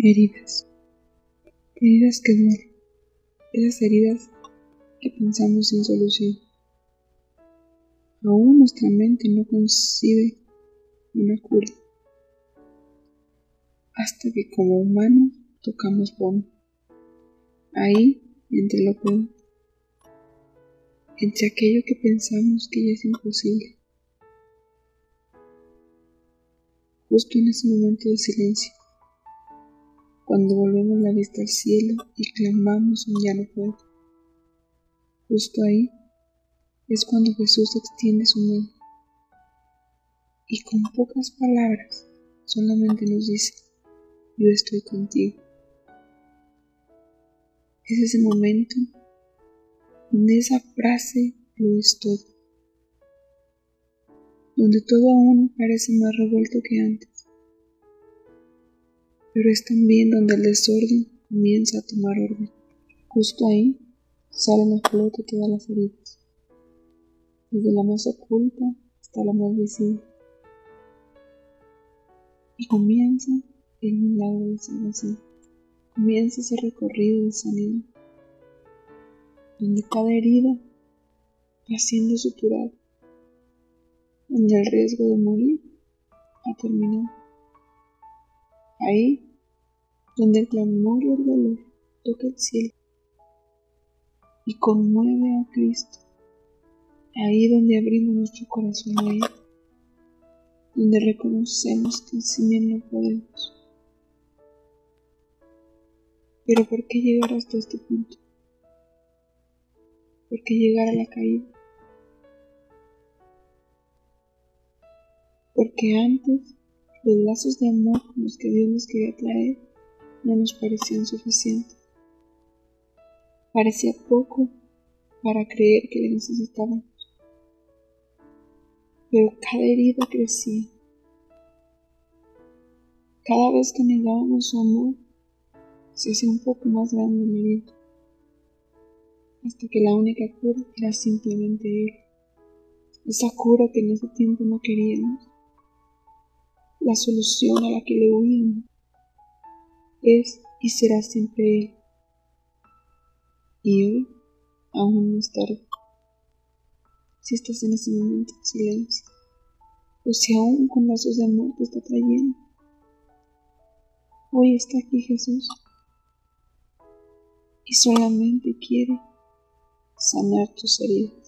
Heridas. Heridas que duelen. Esas heridas que pensamos sin solución. Aún nuestra mente no concibe una cura. Hasta que como humanos tocamos fondo. Ahí, entre lo que entre aquello que pensamos que ya es imposible. Justo en ese momento de silencio, cuando volvemos la vista al cielo y clamamos un ya no puedo. Justo ahí es cuando Jesús extiende su mano y con pocas palabras solamente nos dice, yo estoy contigo. Es ese momento donde esa frase lo es todo, donde todo aún parece más revuelto que antes pero es también donde el desorden comienza a tomar orden. Justo ahí salen a flote todas las heridas, desde la más oculta hasta la más visible. Y comienza el milagro de salvación. Comienza ese recorrido de sanidad, donde cada herida va siendo suturada, donde el riesgo de morir ha terminado. Ahí donde el clamor y el dolor toca el cielo y conmueve a Cristo, ahí donde abrimos nuestro corazón a Él, donde reconocemos que sin Él no podemos. Pero ¿por qué llegar hasta este punto? ¿Por qué llegar a la caída? Porque antes los lazos de amor con los que Dios nos quería traer no nos parecían suficientes. Parecía poco para creer que le necesitábamos. Pero cada herida crecía. Cada vez que negábamos su amor, se hacía un poco más grande la herida. Hasta que la única cura era simplemente Él. Esa cura que en ese tiempo no queríamos. La solución a la que le huíamos es y será siempre Él. Y hoy aún no es tarde. Si estás en ese momento de silencio, o si aún con lazos de amor te está trayendo, hoy está aquí Jesús y solamente quiere sanar tus heridas.